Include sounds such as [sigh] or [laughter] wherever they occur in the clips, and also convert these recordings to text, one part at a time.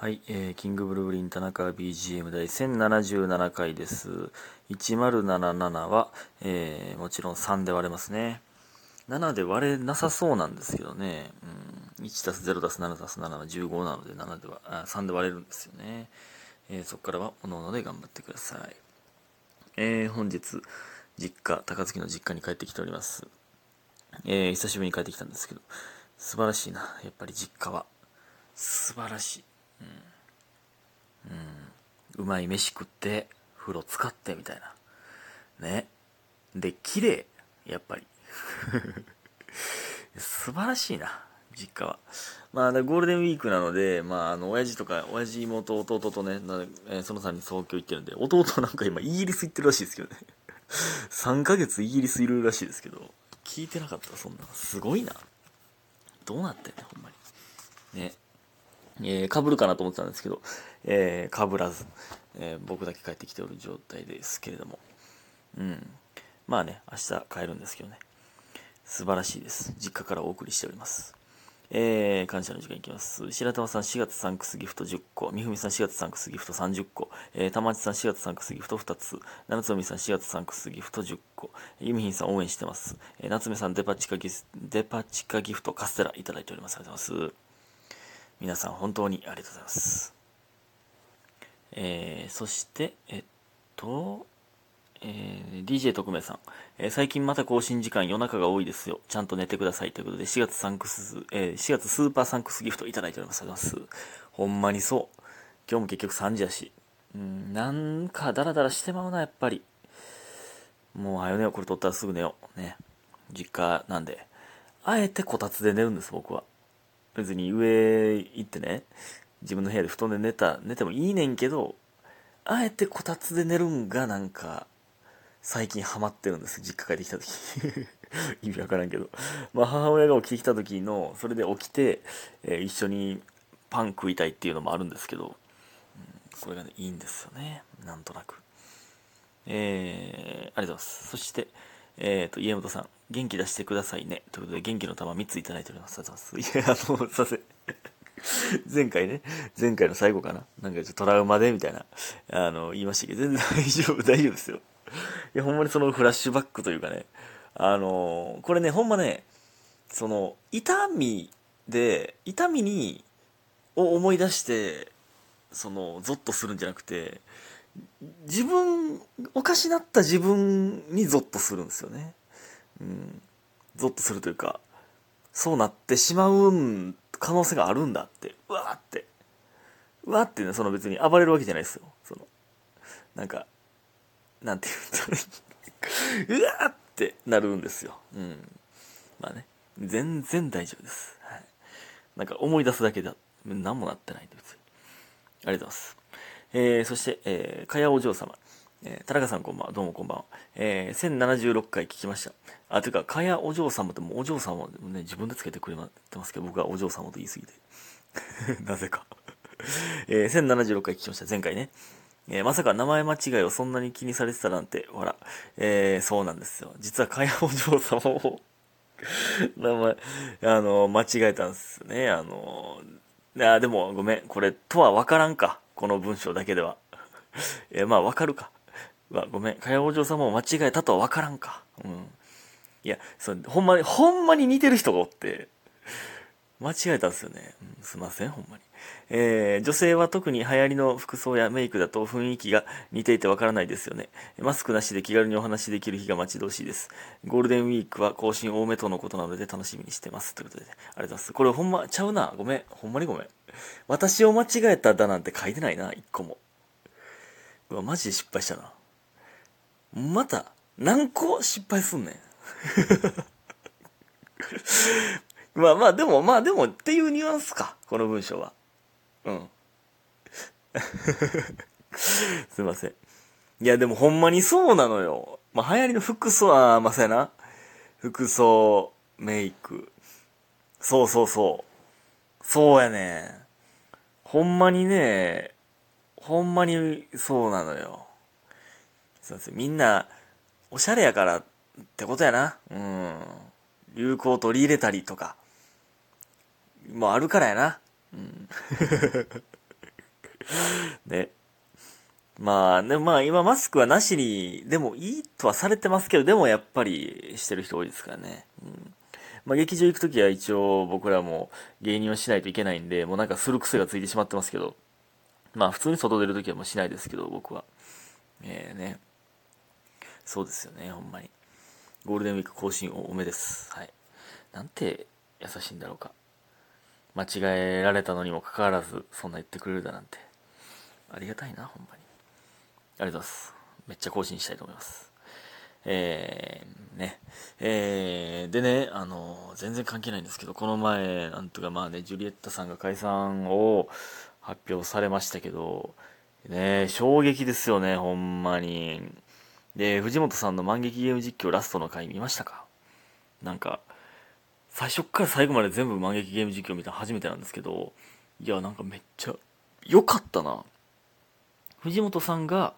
はい、えー、キングブルーリン田中 BGM 第1077回です。1077は、えー、もちろん3で割れますね。7で割れなさそうなんですけどね。うん、1たす0たす7たす7は15なので7ではあ3で割れるんですよね。えー、そこからは各々で頑張ってください。えー、本日、実家、高槻の実家に帰ってきております。えー、久しぶりに帰ってきたんですけど、素晴らしいな、やっぱり実家は。素晴らしい。うん。う。まい飯食って、風呂使って、みたいな。ね。で、綺麗。やっぱり。[laughs] 素晴らしいな、実家は。まあ、ゴールデンウィークなので、まあ、あの、親父とか、親父、妹、弟とね、その3人東京行ってるんで、弟なんか今、イギリス行ってるらしいですけどね。[laughs] 3ヶ月イギリスいるらしいですけど、聞いてなかったそんな。すごいな。どうなってんね、ほんまに。ね。えー、かぶるかなと思ってたんですけど、えー、かぶらず、えー僕だけ帰ってきておる状態ですけれども。うん。まあね、明日帰るんですけどね。素晴らしいです。実家からお送りしております。えー、感謝の時間いきます。白玉さん4月サンクスギフト10個、みふみさん4月サンクスギフト30個、えー、たまちさん4月サンクスギフト2つ、七つみさん4月サンクスギフト10個、ゆみひんさん応援してます。えー、夏目さんデパ地下ギスデパ地下ギフトカステラいただいております。ありがとうございます。皆さん本当にありがとうございます。えー、そして、えっと、えー DJ 特命さん、えー最近また更新時間夜中が多いですよ。ちゃんと寝てください。ということで、4月サンクス、えー4月スーパーサンクスギフトいただいております。ありがとうございます。ほんまにそう。今日も結局3時やし。うん、なんかダラダラしてまうな、やっぱり。もう、はよ寝よ。これ撮ったらすぐ寝よう。ね。実家なんで。あえてこたつで寝るんです、僕は。別に上行ってね、自分の部屋で布団で寝た、寝てもいいねんけど、あえてこたつで寝るんがなんか、最近ハマってるんです。実家帰ってきた時。[laughs] 意味わからんけど。まあ母親が起きてきた時の、それで起きて、えー一緒にパン食いたいっていうのもあるんですけど、うんこれがね、いいんですよね。なんとなく。えー、ありがとうございます。そして、えっ、と、家元さん、元気出してくださいね。ということで、元気の玉3ついただいております。ありがとうございます。いや、あの、させ、[laughs] 前回ね、前回の最後かな。なんかちょっとトラウマでみたいな、あの、言いましたけど、全然大丈夫、大丈夫ですよ。いや、ほんまにそのフラッシュバックというかね、あの、これね、ほんまね、その、痛みで、痛みに、を思い出して、その、ゾッとするんじゃなくて、自分、おかしなった自分にゾッとするんですよね。うん。ゾッとするというか、そうなってしまう可能性があるんだって、うわーって。うわーってね、その別に暴れるわけじゃないですよ。その、なんか、なんて言うんだろう。うわーってなるんですよ。うん。まあね、全然大丈夫です。はい。なんか思い出すだけで、何もなってないんで、別に。ありがとうございます。えー、そして、えー、かやお嬢様。えー、田中さんこんばんは。どうもこんばんは。えー、1076回聞きました。あ、というか、かやお嬢様ってもお嬢様をね、自分でつけてくれてますけど、僕はお嬢様と言い過ぎて。[laughs] なぜか。えー、1076回聞きました。前回ね。えーまさか名前間違いをそんなに気にされてたなんて、ほら。えー、そうなんですよ。実はかやお嬢様を、[laughs] 名前、あの、間違えたんですね。あの、いや、でもごめん。これ、とは分からんか。この文章だけでは。[laughs] えまあ分かるか。わ、ごめん。かやお嬢様を間違えたとは分からんか。うん。いや、そう、ほんまに、ほんまに似てる人がおって、間違えたんですよね。うん、すいません、ほんまに。えー、女性は特に流行りの服装やメイクだと雰囲気が似ていてわからないですよね。マスクなしで気軽にお話しできる日が待ち遠しいです。ゴールデンウィークは更新多めとのことなので楽しみにしてます。ということで、ありがとうございます。これほんまちゃうな。ごめん。ほんまにごめん。私を間違えただなんて書いてないな、一個も。うわ、マジで失敗したな。また、何個失敗すんねん。[laughs] まあまあ、でも、まあでも、っていうニュアンスか、この文章は。うん。[laughs] すいません。いや、でもほんまにそうなのよ。まあ流行りの服装、あーまあそうやな。服装、メイク。そうそうそう。そうやね。ほんまにね、ほんまにそうなのよ。すいません。みんな、おしゃれやからってことやな。うん。流行を取り入れたりとか。もうあるからやな。うん。[laughs] ね。まあ、ね、まあ今マスクはなしに、でもいいとはされてますけど、でもやっぱりしてる人多いですからね。うん。まあ劇場行くときは一応僕らも芸人はしないといけないんで、もうなんかする癖がついてしまってますけど、まあ普通に外出るときはもうしないですけど、僕は。ええー、ね。そうですよね、ほんまに。ゴールデンウィーク更新多めです。はい。なんて優しいんだろうか。間違えられたのにもかかわらず、そんな言ってくれるだなんて。ありがたいな、ほんまに。ありがとうございます。めっちゃ更新したいと思います。えー、ね。えー、でね、あの、全然関係ないんですけど、この前、なんとかまあね、ジュリエッタさんが解散を発表されましたけど、ね、衝撃ですよね、ほんまに。で、藤本さんの万劇ゲーム実況ラストの回見ましたか？なんか、最初から最後まで全部万劇ゲーム実況見たの初めてなんですけど、いや、なんかめっちゃ良かったな。藤本さんが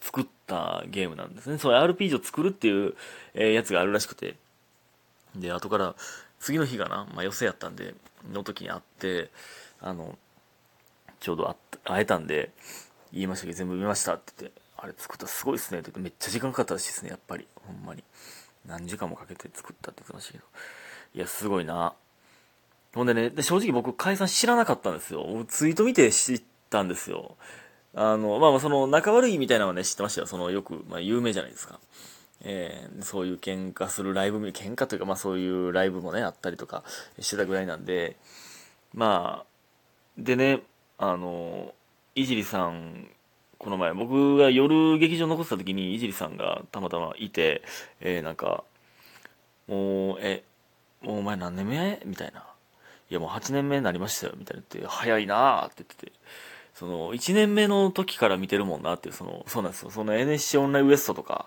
作ったゲームなんですね。そう、RPG を作るっていう、えー、やつがあるらしくて。で、後から、次の日がな、まあ、寄せやったんで、の時に会って、あの、ちょうど会えたんで、言いましたけ？ど、全部見ましたって言って、あれ作ったすごいっすねって言って、めっちゃ時間かかったらしいですね、やっぱり。ほんまに。何時間もかけて作ったって言ってましたけど。いや、すごいな。ほんでね、で正直僕解散知らなかったんですよ。ツイート見て知ったんですよ。あの、まあまあその仲悪いみたいなのはね、知ってましたよ。そのよく、まあ有名じゃないですか。えー、そういう喧嘩するライブ、喧嘩というかまあそういうライブもね、あったりとかしてたぐらいなんで、まあ、でね、あの、いじりさん、この前、僕が夜劇場残ってた時に、いじりさんがたまたまいて、えー、なんか、もう、え、もうお前何年目？みたいな。いやもう8年目になりましたよ、みたいな言って、早いなーって言ってて、その、1年目の時から見てるもんなっていう、その、そうなんですよ。その NSC オンラインウエストとか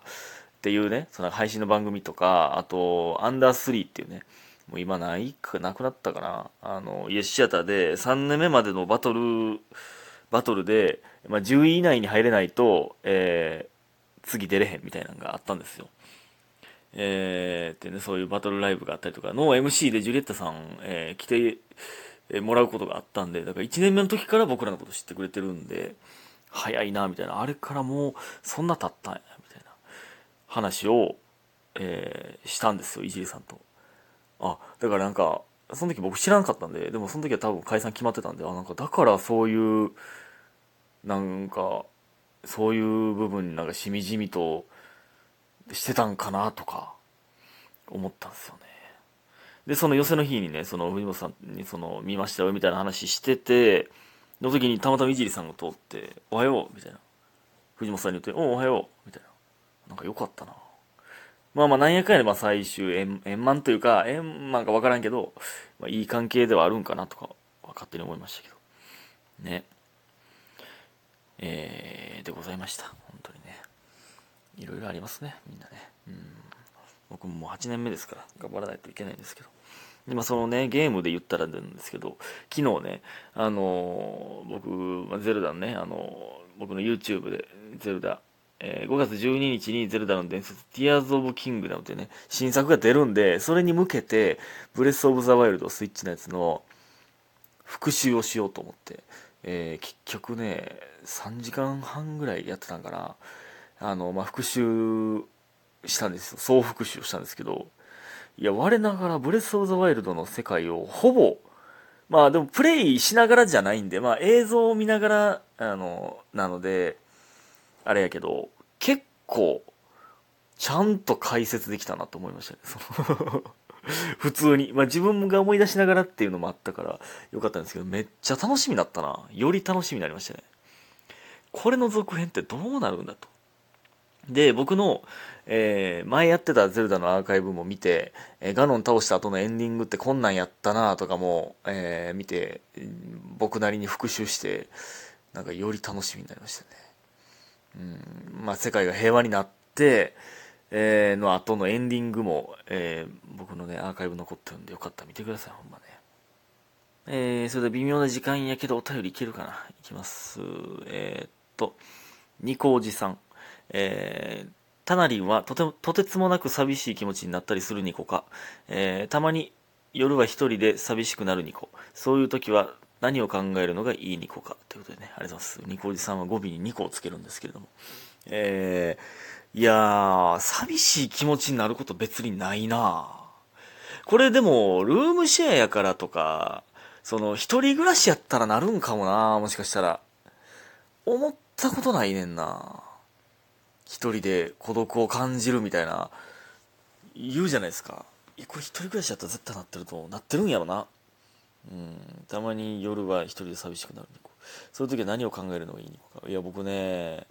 っていうね、その配信の番組とか、あと、アンダースリーっていうね、もう今ないか、なくなったかな。あの、イエスシアターで3年目までのバトル、バトルで、まあ、10位以内に入れないと、えー、次出れへんみたいなのがあったんですよ。えー、ってね、そういうバトルライブがあったりとかの MC でジュリエッタさん、えー、来て、もらうことがあったんで、だから1年目の時から僕らのこと知ってくれてるんで、早いな、みたいな。あれからもう、そんな経ったんや、みたいな話を、えー、したんですよ、いじりさんと。あ、だからなんか、その時僕知らなかったんで、でもその時は多分解散決まってたんで、あ、なんかだからそういう、なんか、そういう部分になんかしみじみとしてたんかなとか、思ったんですよね。で、その寄せの日にね、その藤本さんにその見ましたよみたいな話してて、の時にたまたまいじりさんが通って、おはようみたいな。藤本さんに言って、おおはようみたいな。なんか良かったな。まあまあなんやかんやでまあ最終円円満というか、円満かわからんけど、まあいい関係ではあるんかなとか、勝手に思いましたけど。ね。えー、でございました。本当にね。いろいろありますね、みんなね。うん。僕ももう8年目ですから、頑張らないといけないんですけど。今そのね、ゲームで言ったらなんですけど、昨日ね、あのー、僕、ゼルダのね、あのー、僕の YouTube でゼルダ、えー、5月12日にゼルダの伝説、ティアーズ・オブ・キングダムってね、新作が出るんで、それに向けて、ブレス・オブ・ザ・ワイルド、スイッチのやつの復習をしようと思って、えー、結局ね、3時間半ぐらいやってたんかな。あの、まあ、復習したんですよ。総復習したんですけど、いや、我ながらブレス・オブ・ザ・ワイルドの世界をほぼ、まあでもプレイしながらじゃないんで、まあ映像を見ながら、あの、なので、あれやけど、結構、ちゃんと解説できたなと思いましたね。[laughs] 普通に。まあ自分が思い出しながらっていうのもあったからよかったんですけど、めっちゃ楽しみだったな。より楽しみになりましたね。これの続編ってどうなるんだと。で、僕の、えー、前やってたゼルダのアーカイブも見て、えー、ガノン倒した後のエンディングってこんなんやったなとかも、えー、見て、僕なりに復習して、なんかより楽しみになりましたね。うん、まあ世界が平和になって、えー、の後のエンディングも、えー、僕のね、アーカイブ残ってるんでよかったら見てください、ほんまね。えー、それで微妙な時間やけどお便りいけるかないきます。えー、っと、ニコおじさん。えー、タナリンはとても、とてつもなく寂しい気持ちになったりするニコか、えー、たまに夜は一人で寂しくなるニコ。そういう時は何を考えるのがいいニコかということでね、ありがとうございます。ニコおじさんは語尾にニコをつけるんですけれども。えー、いやー、寂しい気持ちになること別にないなこれでも、ルームシェアやからとか、その、一人暮らしやったらなるんかもなもしかしたら。思ったことないねんな一人で孤独を感じるみたいな、言うじゃないですか。これ一人暮らしやったら絶対なってると、なってるんやろな。うん、たまに夜は一人で寂しくなるそういう時は何を考えるのがいいのかいや僕ね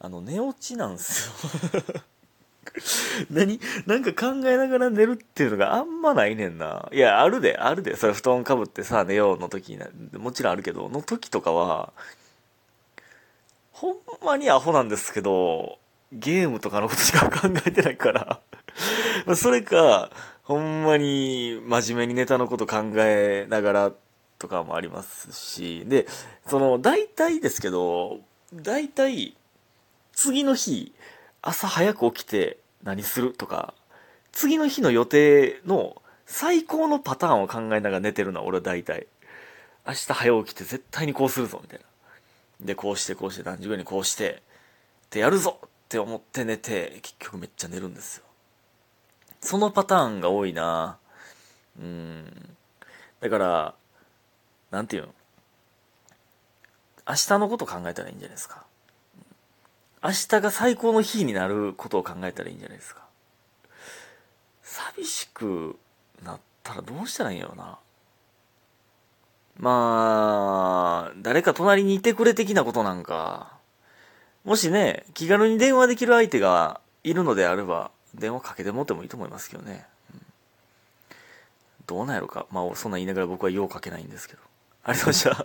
あの寝落ちなんですよ [laughs] 何？なんか考えながら寝るっていうのがあんまないねんな。いや、あるで、あるで。それ布団かぶってさ、寝ようの時にもちろんあるけど、の時とかは、ほんまにアホなんですけど、ゲームとかのことしか考えてないから [laughs] それか、ほんまに真面目にネタのこと考えながらとかもありますし、で、その、大体ですけど、大体、次の日、朝早く起きて何するとか、次の日の予定の最高のパターンを考えながら寝てるのは俺は大体。明日早起きて絶対にこうするぞ、みたいな。で、こうしてこうして何時ぐらいにこうして、ってやるぞって思って寝て、結局めっちゃ寝るんですよ。そのパターンが多いなうん。だから、なんていうの？明日のこと考えたらいいんじゃないですか。明日が最高の日になることを考えたらいいんじゃないですか。寂しくなったらどうしたらいいんやろな。まあ、誰か隣にいてくれ的なことなんか。もしね、気軽に電話できる相手がいるのであれば、電話かけてもってもいいと思いますけどね。うん、どうなんやろか。まあ、そんな言いながら僕は用かけないんですけど。ありがとうございました。